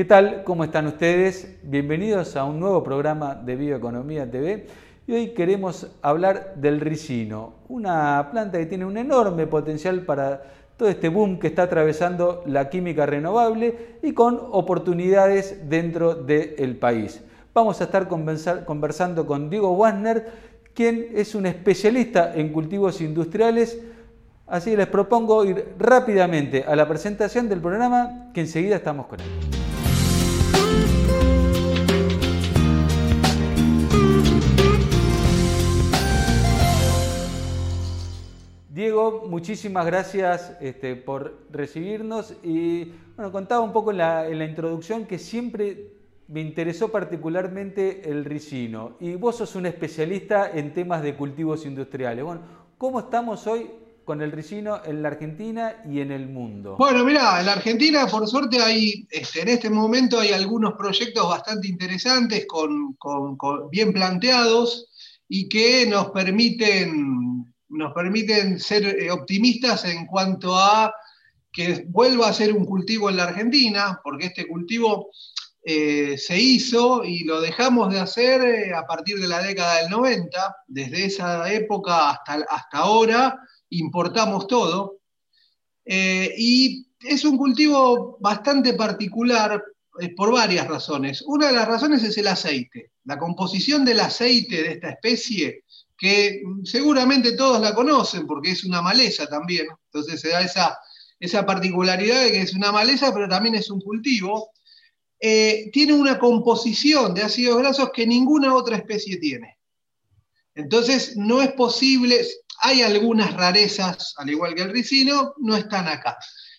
¿Qué tal? ¿Cómo están ustedes? Bienvenidos a un nuevo programa de Bioeconomía TV. Y hoy queremos hablar del ricino, una planta que tiene un enorme potencial para todo este boom que está atravesando la química renovable y con oportunidades dentro del país. Vamos a estar conversando con Diego Wasner, quien es un especialista en cultivos industriales Así que les propongo ir rápidamente a la presentación del programa, que enseguida estamos con él. Muchísimas gracias este, por recibirnos y bueno, contaba un poco en la, introducción que siempre me interesó particularmente el ricino y vos sos un especialista en temas de cultivos industriales. Bueno, ¿cómo estamos hoy con el ricino en la Argentina y en el mundo? Bueno, mira, en la Argentina por suerte hay, este, en este momento hay algunos proyectos bastante interesantes, con, bien planteados y que nos permiten, nos permiten ser eh, optimistas en cuanto a que vuelva a ser un cultivo en la Argentina, porque este cultivo eh, se hizo y lo dejamos de hacer eh, a partir de la década del 90, desde esa época hasta, hasta ahora importamos todo. Y es un cultivo bastante particular por varias razones. Una de las razones es el aceite, la composición del aceite de esta especie, que seguramente todos la conocen porque es una maleza también. Entonces se da esa, esa particularidad de que es una maleza, pero también es un cultivo. Eh, tiene una composición de ácidos grasos que ninguna otra especie tiene. Entonces, no es posible, hay algunas rarezas, al igual que el ricino, no están acá.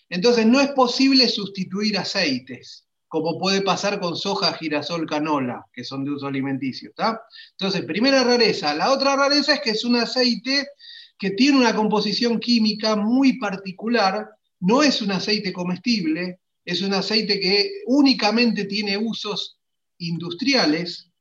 Entonces no es posible sustituir aceites, como puede pasar con soja, girasol, canola, que son de uso alimenticio. Entonces, primera rareza. La otra rareza es que es un aceite que tiene una composición química muy particular, no es un aceite comestible, es un aceite que únicamente tiene usos industriales,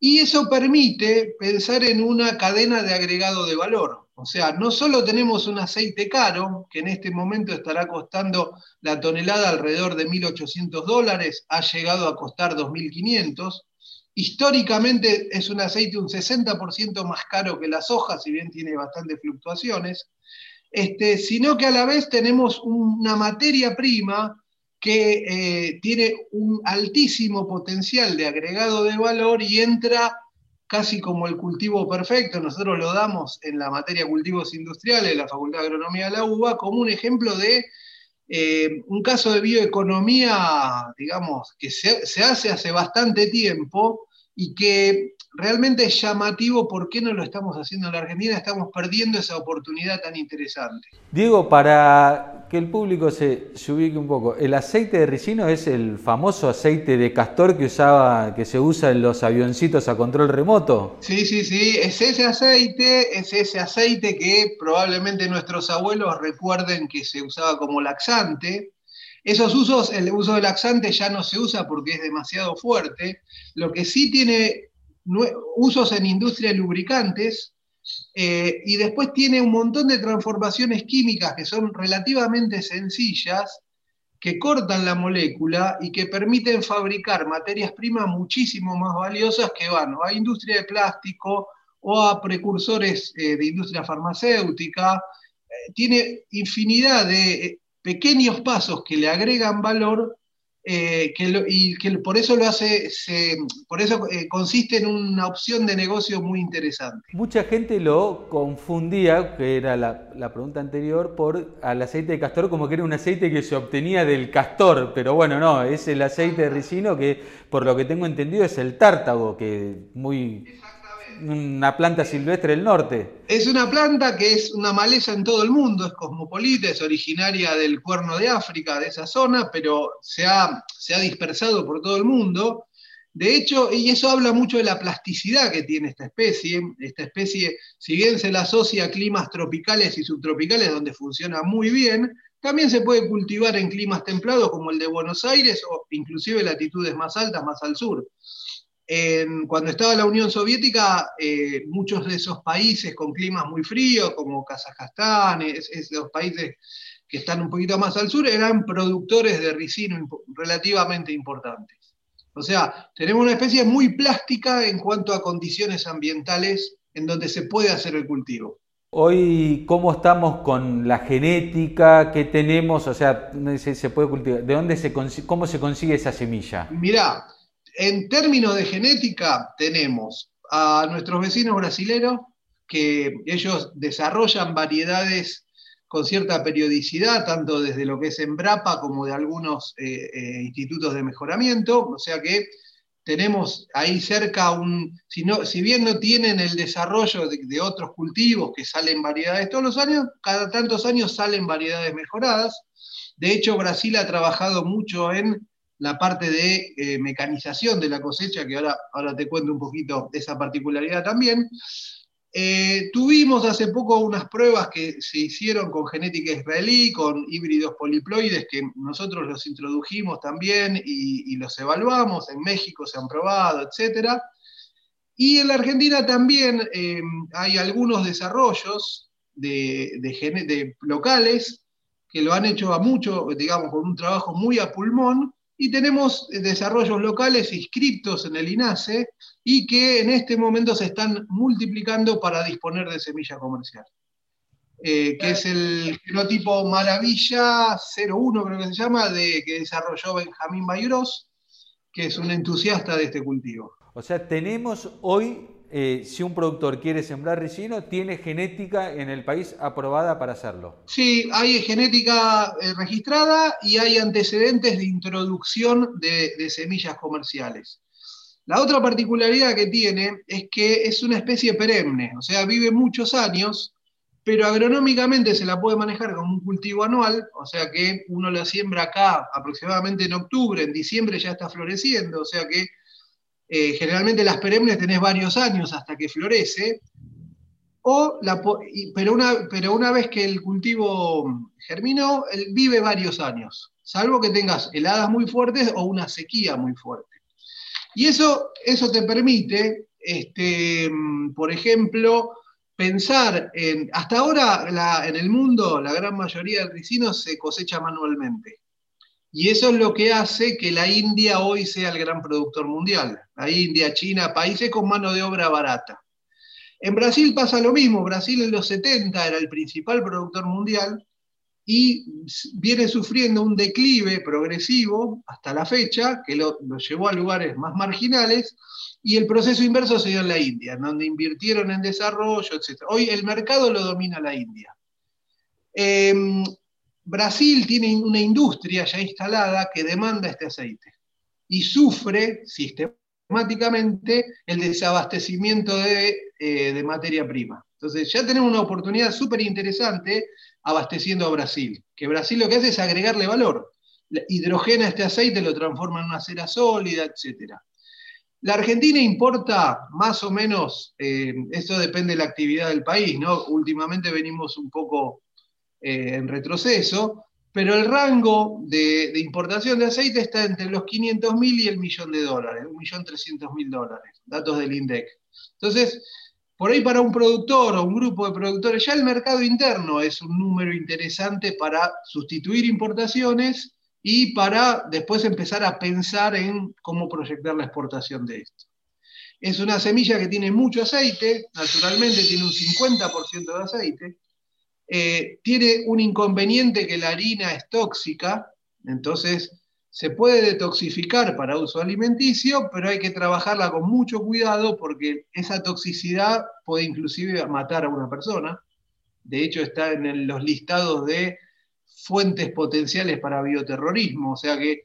y eso permite pensar en una cadena de agregado de valor. O sea, no solo tenemos un aceite caro, que en este momento estará costando la tonelada alrededor de 1.800 dólares, ha llegado a costar 2.500. Históricamente es un aceite un 60% más caro que la soja, si bien tiene bastantes fluctuaciones, este, sino que a la vez tenemos una materia prima que eh, tiene un altísimo potencial de agregado de valor y entra casi como el cultivo perfecto, nosotros lo damos en la materia cultivos industriales de la Facultad de Agronomía de la UBA como un ejemplo de eh, un caso de bioeconomía, digamos, que se, se, hace hace bastante tiempo y que realmente es llamativo por qué no lo estamos haciendo en la Argentina, estamos perdiendo esa oportunidad tan interesante. Diego, para que el público se, ubique un poco, el aceite de ricino es el famoso aceite de castor que usaba, que se usa en los avioncitos a control remoto. Sí, sí, sí, es ese aceite, es ese aceite que probablemente nuestros abuelos recuerden que se usaba como laxante. Esos usos, el uso de laxante ya no se usa porque es demasiado fuerte. Lo que sí tiene usos en industria de lubricantes, eh, y después tiene un montón de transformaciones químicas que son relativamente sencillas, que cortan la molécula y que permiten fabricar materias primas muchísimo más valiosas que van a industria de plástico o a precursores eh, de industria farmacéutica. Eh, tiene infinidad de pequeños pasos que le agregan valor eh, y que por eso lo hace, por eso eh, consiste en una opción de negocio muy interesante. Mucha gente lo confundía, que era la, pregunta anterior, por al aceite de castor como que era un aceite que se obtenía del castor, pero bueno, no, es el aceite de ricino que por lo que tengo entendido es el tártago, que muy una planta silvestre del norte. Es una planta que es una maleza en todo el mundo, es cosmopolita, es originaria del cuerno de África, de esa zona, pero se ha, se ha dispersado por todo el mundo. De hecho, y eso habla mucho de la plasticidad que tiene esta especie. Esta especie, si bien se la asocia a climas tropicales y subtropicales donde funciona muy bien, también se puede cultivar en climas templados como el de Buenos Aires o inclusive latitudes más altas, más al sur cuando estaba la Unión Soviética, eh, muchos de esos países con climas muy fríos, como Kazajstán, esos países que están un poquito más al sur, eran productores de ricino relativamente importantes. O sea, tenemos una especie muy plástica en cuanto a condiciones ambientales en donde se puede hacer el cultivo. Hoy, ¿cómo estamos con la genética? ¿Qué tenemos? O sea, se, puede cultivar? ¿De dónde se cómo se consigue esa semilla? Mirá, en términos de genética, tenemos a nuestros vecinos brasileños, que ellos desarrollan variedades con cierta periodicidad, tanto desde lo que es Embrapa como de algunos eh, eh, institutos de mejoramiento, o sea que tenemos ahí cerca un, si bien no tienen el desarrollo de, otros cultivos que salen variedades todos los años, cada tantos años salen variedades mejoradas. De hecho, Brasil ha trabajado mucho en la parte de eh, mecanización de la cosecha, que ahora, ahora te cuento un poquito de esa particularidad también. Eh, tuvimos hace poco unas pruebas que se hicieron con genética israelí, con híbridos poliploides, que nosotros los introdujimos también y, los evaluamos. En México se han probado, etc. Y en la Argentina también eh, hay algunos desarrollos de, de locales que lo han hecho a mucho, digamos, con un trabajo muy a pulmón, y tenemos desarrollos locales inscriptos en el INASE y que en este momento se están multiplicando para disponer de semilla comercial. Eh, que es el genotipo Maravilla 01, creo que se llama, de, que desarrolló Benjamín Bayros, que es un entusiasta de este cultivo. O sea, tenemos hoy eh, si un productor quiere sembrar ricino, tiene genética en el país aprobada para hacerlo. Sí, hay genética eh, registrada y hay antecedentes de introducción de, semillas comerciales. La otra particularidad que tiene es que es una especie perenne, o sea, vive muchos años, pero agronómicamente se la puede manejar como un cultivo anual, o sea que uno la siembra acá aproximadamente en octubre, en diciembre ya está floreciendo, o sea que eh, generalmente las perennes tenés varios años hasta que florece, o pero, una, pero una vez que el cultivo germinó, vive varios años, salvo que tengas heladas muy fuertes o una sequía muy fuerte. Y eso, eso te permite, este, por ejemplo, pensar en, hasta ahora en el mundo la gran mayoría de ricinos se cosecha manualmente. Y eso es lo que hace que la India hoy sea el gran productor mundial. La India, China, países con mano de obra barata. En Brasil pasa lo mismo. Brasil en los 70 era el principal productor mundial y viene sufriendo un declive progresivo hasta la fecha, que lo, llevó a lugares más marginales, y el proceso inverso se dio en la India, donde invirtieron en desarrollo, etc. Hoy el mercado lo domina la India. Em, Brasil tiene una industria ya instalada que demanda este aceite y sufre sistemáticamente el desabastecimiento de, eh, materia prima. Entonces ya tenemos una oportunidad súper interesante abasteciendo a Brasil, que Brasil lo que hace es agregarle valor. Hidrogena este aceite, lo transforma en una cera sólida, etc. La Argentina importa más o menos, eh, esto depende de la actividad del país, ¿no? Últimamente venimos un poco eh, en retroceso, pero el rango de, importación de aceite está entre los 500 mil y el millón de dólares, un millón trescientos mil dólares, datos del INDEC. Entonces, por ahí para un productor o un grupo de productores, ya el mercado interno es un número interesante para sustituir importaciones y para después empezar a pensar en cómo proyectar la exportación de esto. Es una semilla que tiene mucho aceite, naturalmente tiene un 50% de aceite, eh, tiene un inconveniente que la harina es tóxica, entonces se puede detoxificar para uso alimenticio, pero hay que trabajarla con mucho cuidado porque esa toxicidad puede inclusive matar a una persona. De hecho, está en los listados de fuentes potenciales para bioterrorismo. O sea que,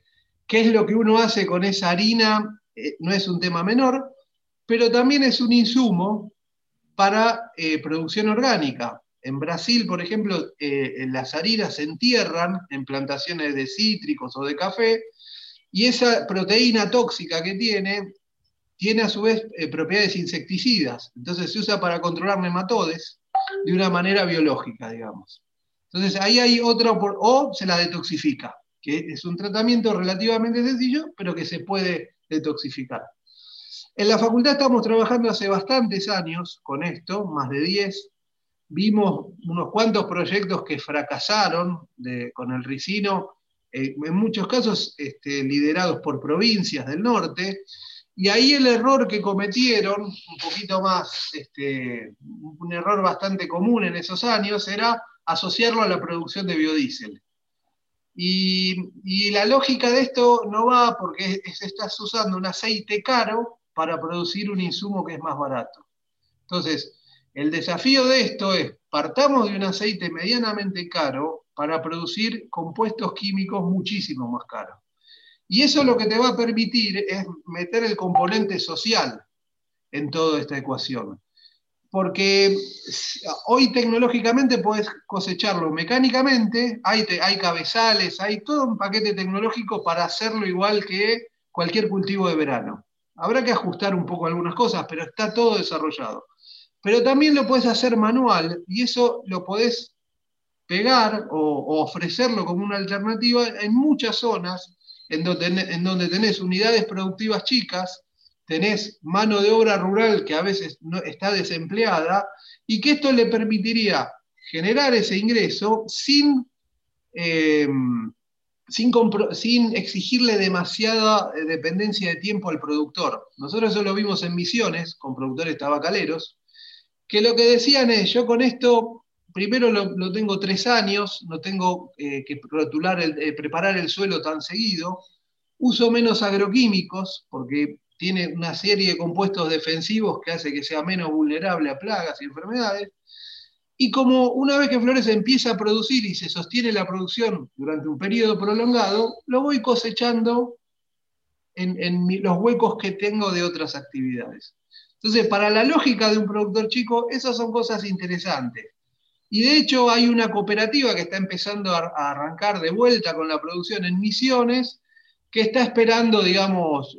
¿qué es lo que uno hace con esa harina? Eh, no es un tema menor, pero también es un insumo para eh, producción orgánica. En Brasil, por ejemplo, eh, las harinas se entierran en plantaciones de cítricos o de café y esa proteína tóxica que tiene tiene a su vez eh, propiedades insecticidas. Entonces se usa para controlar nematodes de una manera biológica, digamos. Entonces ahí hay otra, o se la detoxifica, que es un tratamiento relativamente sencillo, pero que se puede detoxificar. En la facultad estamos trabajando hace bastantes años con esto, más de 10, vimos unos cuantos proyectos que fracasaron con el ricino, eh, en muchos casos este, liderados por provincias del norte, y ahí el error que cometieron, un poquito más, este, un error bastante común en esos años, era asociarlo a la producción de biodiesel. Y, la lógica de esto no va porque estás usando un aceite caro para producir un insumo que es más barato. Entonces, el desafío de esto es, partamos de un aceite medianamente caro para producir compuestos químicos muchísimo más caros. Y eso lo que te va a permitir es meter el componente social en toda esta ecuación. Porque hoy tecnológicamente puedes cosecharlo mecánicamente, hay, hay cabezales, hay todo un paquete tecnológico para hacerlo igual que cualquier cultivo de verano. Habrá que ajustar un poco algunas cosas, pero está todo desarrollado. Pero también lo puedes hacer manual y eso lo podés pegar o ofrecerlo como una alternativa en muchas zonas en donde, tenés unidades productivas chicas, tenés mano de obra rural que a veces no, está desempleada, y que esto le permitiría generar ese ingreso sin, em, sin, sin, exigirle demasiada eh, dependencia de tiempo al productor. Nosotros eso lo vimos en misiones con productores tabacaleros, que lo que decían es, yo con esto, primero lo, tengo tres años, no tengo eh, que rotular eh, preparar el suelo tan seguido, uso menos agroquímicos, porque tiene una serie de compuestos defensivos que hace que sea menos vulnerable a plagas y enfermedades. Y como una vez que florece empieza a producir y se sostiene la producción durante un periodo prolongado, lo voy cosechando en los huecos que tengo de otras actividades. Entonces, para la lógica de un productor chico, esas son cosas interesantes. Y de hecho hay una cooperativa que está empezando a arrancar de vuelta con la producción en Misiones, que está esperando, digamos,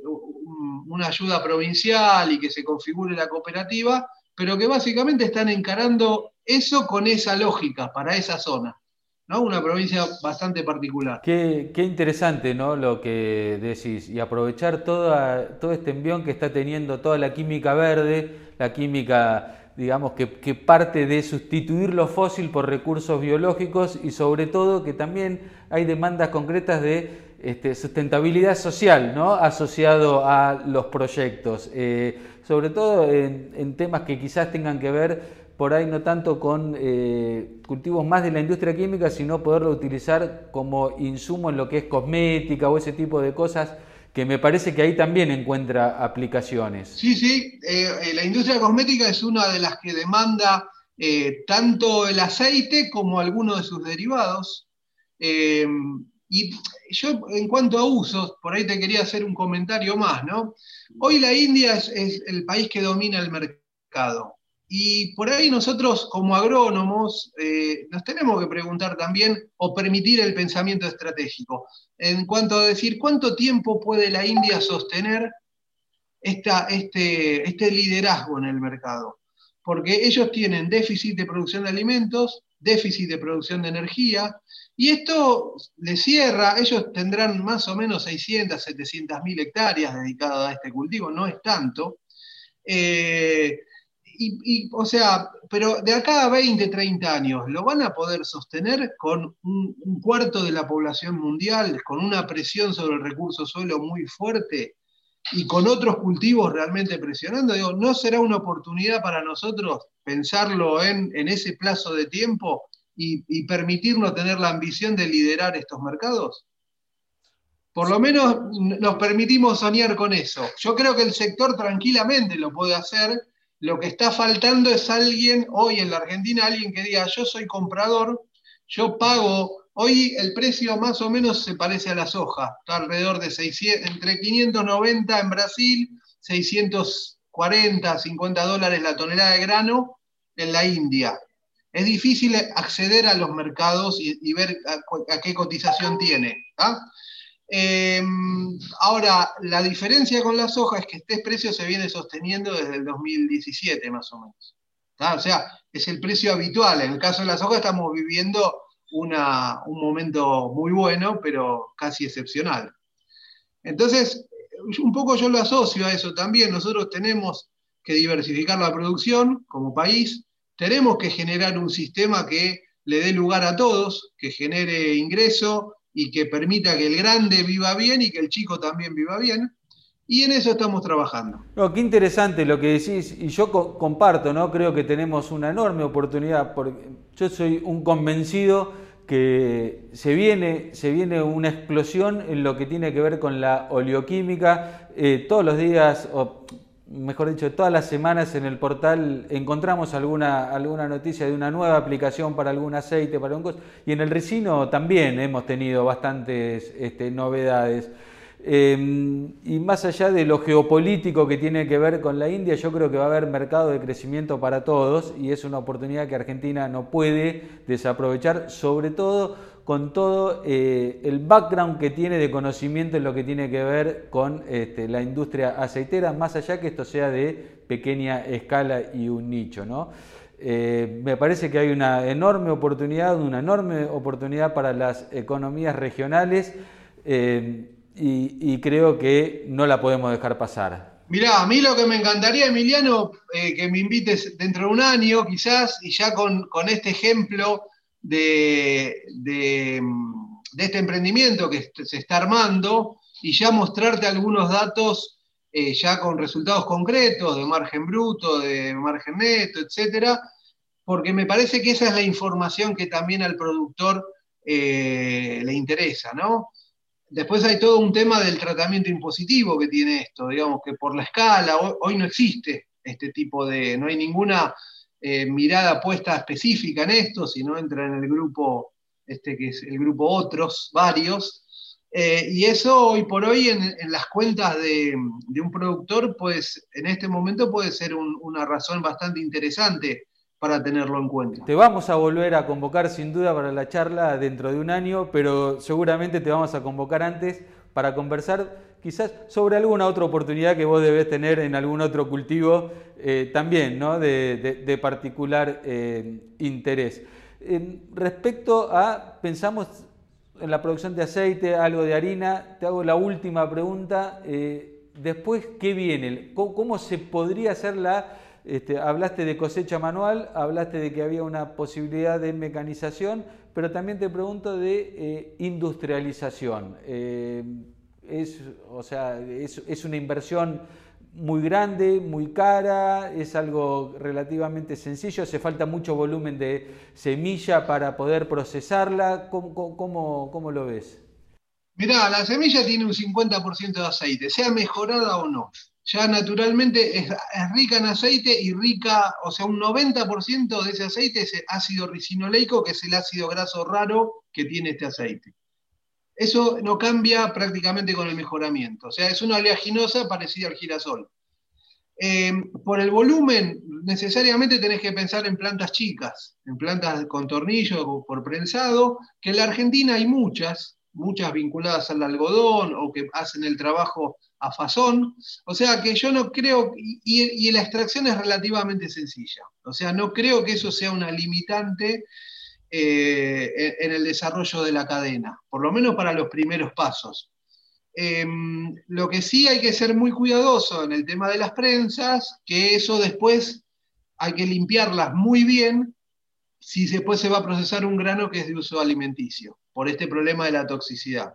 una ayuda provincial y que se configure la cooperativa, pero que básicamente están encarando eso con esa lógica para esa zona. Una provincia bastante particular. Qué, interesante ¿no? lo que decís, y aprovechar toda, todo este envión que está teniendo toda la química verde, la química, digamos, que, que parte de sustituir lo fósil por recursos biológicos y sobre todo que también hay demandas concretas de este, sustentabilidad social ¿no? asociado a los proyectos, eh, sobre todo en, temas que quizás tengan que ver por ahí no tanto con eh, cultivos más de la industria química, sino poderlo utilizar como insumo en lo que es cosmética o ese tipo de cosas que me parece que ahí también encuentra aplicaciones. Sí, sí, eh, la industria cosmética es una de las que demanda tanto el aceite como algunos de sus derivados. Y yo, en cuanto a usos, por ahí te quería hacer un comentario más, ¿no? Hoy la India es, el país que domina el mercado. Y por ahí nosotros, como agrónomos, eh, nos tenemos que preguntar también o permitir el pensamiento estratégico. En cuanto a decir, ¿cuánto tiempo puede la India sostener este, este liderazgo en el mercado? Porque ellos tienen déficit de producción de alimentos, déficit de producción de energía, y esto le cierra, ellos tendrán más o menos 600, 700 mil hectáreas dedicadas a este cultivo, no es tanto. Eh, y, o sea, pero de acá a 20, 30 años, ¿lo van a poder sostener con un, un, cuarto de la población mundial, con una presión sobre el recurso suelo muy fuerte y con otros cultivos realmente presionando? Digo, ¿no será una oportunidad para nosotros pensarlo en, en ese plazo de tiempo y, permitirnos tener la ambición de liderar estos mercados? Por lo menos nos permitimos soñar con eso. Yo creo que el sector tranquilamente lo puede hacer. Lo que está faltando es alguien, hoy en la Argentina, alguien que diga, yo soy comprador, yo pago, hoy el precio más o menos se parece a la soja, está alrededor de 600, entre 590 en Brasil, 640, 50 dólares la tonelada de grano en la India es difícil acceder a los mercados y, ver a, qué cotización tiene. Em, ahora, la diferencia con la soja es que este precio se viene sosteniendo desde el 2017 más o menos. O sea, es el precio habitual. En el caso de la soja estamos viviendo un momento muy bueno, pero casi excepcional. Entonces, un poco yo lo asocio a eso también. Nosotros tenemos que diversificar la producción como país, tenemos que generar un sistema que le dé lugar a todos, que genere ingreso y que permita que el grande viva bien y que el chico también viva bien. Y en eso estamos trabajando. No, qué interesante lo que decís, y yo comparto, ¿no? Creo que tenemos una enorme oportunidad, porque yo soy un convencido que se viene, se viene una explosión en lo que tiene que ver con la oleoquímica. Eh, todos los días, mejor dicho, todas las semanas en el portal encontramos alguna, alguna noticia de una nueva aplicación para algún aceite, para un y en el ricino también hemos tenido bastantes este, novedades. Em, y más allá de lo geopolítico que tiene que ver con la India, yo creo que va a haber mercado de crecimiento para todos y es una oportunidad que Argentina no puede desaprovechar, sobre todo con todo eh, el background que tiene de conocimiento en lo que tiene que ver con este, la industria aceitera, más allá que esto sea de pequeña escala y un nicho. ¿no? Eh, me parece que hay una enorme oportunidad, una enorme oportunidad para las economías regionales. Eh, y, creo que no la podemos dejar pasar. Mirá, a mí lo que me encantaría, Emiliano, eh, que me invites dentro de un año quizás, y ya con, este ejemplo de, este emprendimiento que se está armando, y ya mostrarte algunos datos eh, ya con resultados concretos de margen bruto, de margen neto, etcétera, porque me parece que esa es la información que también al productor eh, le interesa, ¿no? Después hay todo un tema del tratamiento impositivo que tiene esto, digamos que por la escala, hoy, no existe este tipo de, no hay ninguna eh, mirada puesta específica en esto, sino entra en el grupo, este que es el grupo otros, varios, eh, y eso hoy por hoy en, las cuentas de, un productor, pues en este momento puede ser una razón bastante interesante para tenerlo en cuenta. Te vamos a volver a convocar sin duda para la charla dentro de un año, pero seguramente te vamos a convocar antes para conversar quizás sobre alguna otra oportunidad que vos debes tener en algún otro cultivo eh, también, ¿no? de, particular eh, interés. respecto a, pensamos en la producción de aceite, algo de harina, te hago la última pregunta. Eh, después, ¿qué viene? ¿Cómo se podría hacer la este, hablaste de cosecha manual, hablaste de que había una posibilidad de mecanización, pero también te pregunto de industrialización. Es, o sea, es, una inversión muy grande, muy cara, es algo relativamente sencillo, hace falta mucho volumen de semilla para poder procesarla. ¿Cómo, cómo lo ves? Mirá, la semilla tiene un 50% de aceite, sea mejorada o no ya naturalmente es, rica en aceite y rica, o sea, un 90% de ese aceite es ácido ricinoleico, que es el ácido graso raro que tiene este aceite. Eso no cambia prácticamente con el mejoramiento, o sea, es una oleaginosa parecida al girasol. Em, por el volumen, necesariamente tenés que pensar en plantas chicas, en plantas con tornillo o por prensado, que en la Argentina hay muchas, muchas vinculadas al algodón o que hacen el trabajo a fazón. O sea que yo no creo, y, la extracción es relativamente sencilla. O sea, no creo que eso sea una limitante eh, en el desarrollo de la cadena, por lo menos para los primeros pasos. Em, lo que sí hay que ser muy cuidadoso en el tema de las prensas, que eso después hay que limpiarlas muy bien si después se va a procesar un grano que es de uso alimenticio, por este problema de la toxicidad.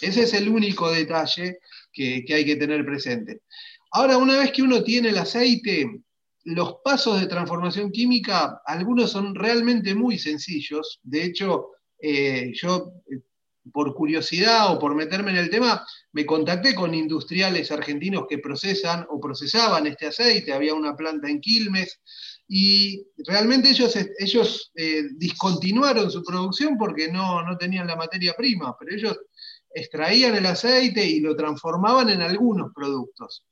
Ese es el único detalle que, hay que tener presente. Ahora, una vez que uno tiene el aceite, los pasos de transformación química, algunos son realmente muy sencillos. De hecho, eh, yo, eh, por curiosidad o por meterme en el tema, me contacté con industriales argentinos que procesan o procesaban este aceite. Había una planta en Quilmes y realmente ellos, ellos eh, discontinuaron su producción porque no, no tenían la materia prima, pero ellos extraían el aceite y lo transformaban en algunos productos.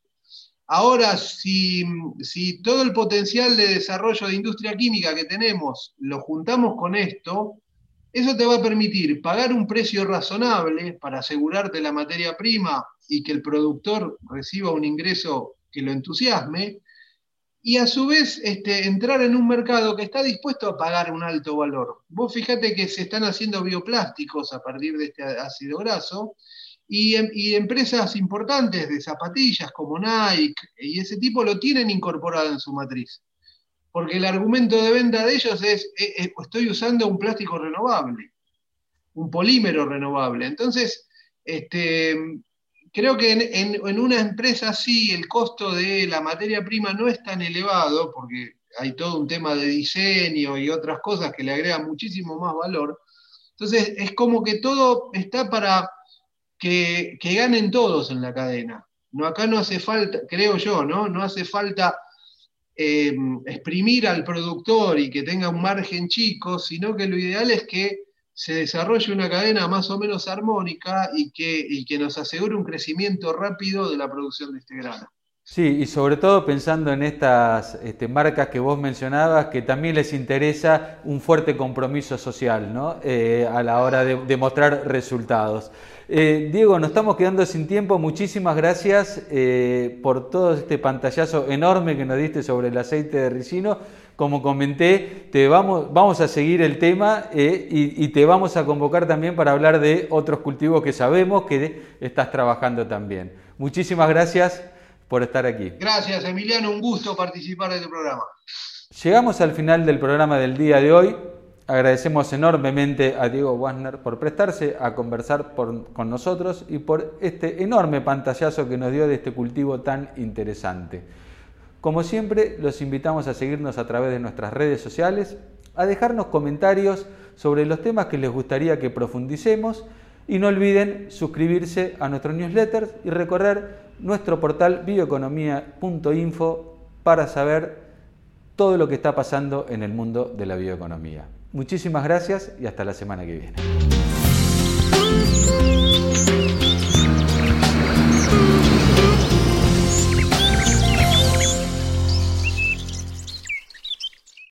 Ahora, si, todo el potencial de desarrollo de industria química que tenemos lo juntamos con esto, eso te va a permitir pagar un precio razonable para asegurarte la materia prima y que el productor reciba un ingreso que lo entusiasme, y a su vez este, entrar en un mercado que está dispuesto a pagar un alto valor. Vos fíjate que se están haciendo bioplásticos a partir de este ácido graso y, em, y, empresas importantes de zapatillas como Nike y ese tipo lo tienen incorporado en su matriz. porque el argumento de venta de ellos es, eh, eh, estoy usando un plástico renovable, un polímero renovable. Entonces, este, creo que en, una empresa así el costo de la materia prima no es tan elevado, porque hay todo un tema de diseño y otras cosas que le agregan muchísimo más valor. Entonces, es como que todo está para que, ganen todos en la cadena. No, acá no hace falta, creo yo, ¿no? No hace falta eh, exprimir al productor y que tenga un margen chico, sino que lo ideal es que se desarrolle una cadena más o menos armónica y que, y que nos asegure un crecimiento rápido de la producción de este grano. Sí, y sobre todo pensando en estas este, marcas que vos mencionabas, que también les interesa un fuerte compromiso social ¿no? Eh, a la hora de, mostrar resultados. Eh, Diego, nos estamos quedando sin tiempo. Muchísimas gracias eh, por todo este pantallazo enorme que nos diste sobre el aceite de ricino. Como comenté, te vamos, vamos a seguir el tema y, y, te vamos a convocar también para hablar de otros cultivos que sabemos que estás trabajando también. Muchísimas gracias por estar aquí. Gracias, Emiliano, un gusto participar de tu programa. Llegamos al final del programa del día de hoy. Agradecemos enormemente a Diego Wasner por prestarse a conversar con nosotros y por este enorme pantallazo que nos dio de este cultivo tan interesante. Como siempre, los invitamos a seguirnos a través de nuestras redes sociales, a dejarnos comentarios sobre los temas que les gustaría que profundicemos y no olviden suscribirse a nuestro newsletter y recorrer nuestro portal bioeconomía.info para saber todo lo que está pasando en el mundo de la bioeconomía. Muchísimas gracias y hasta la semana que viene.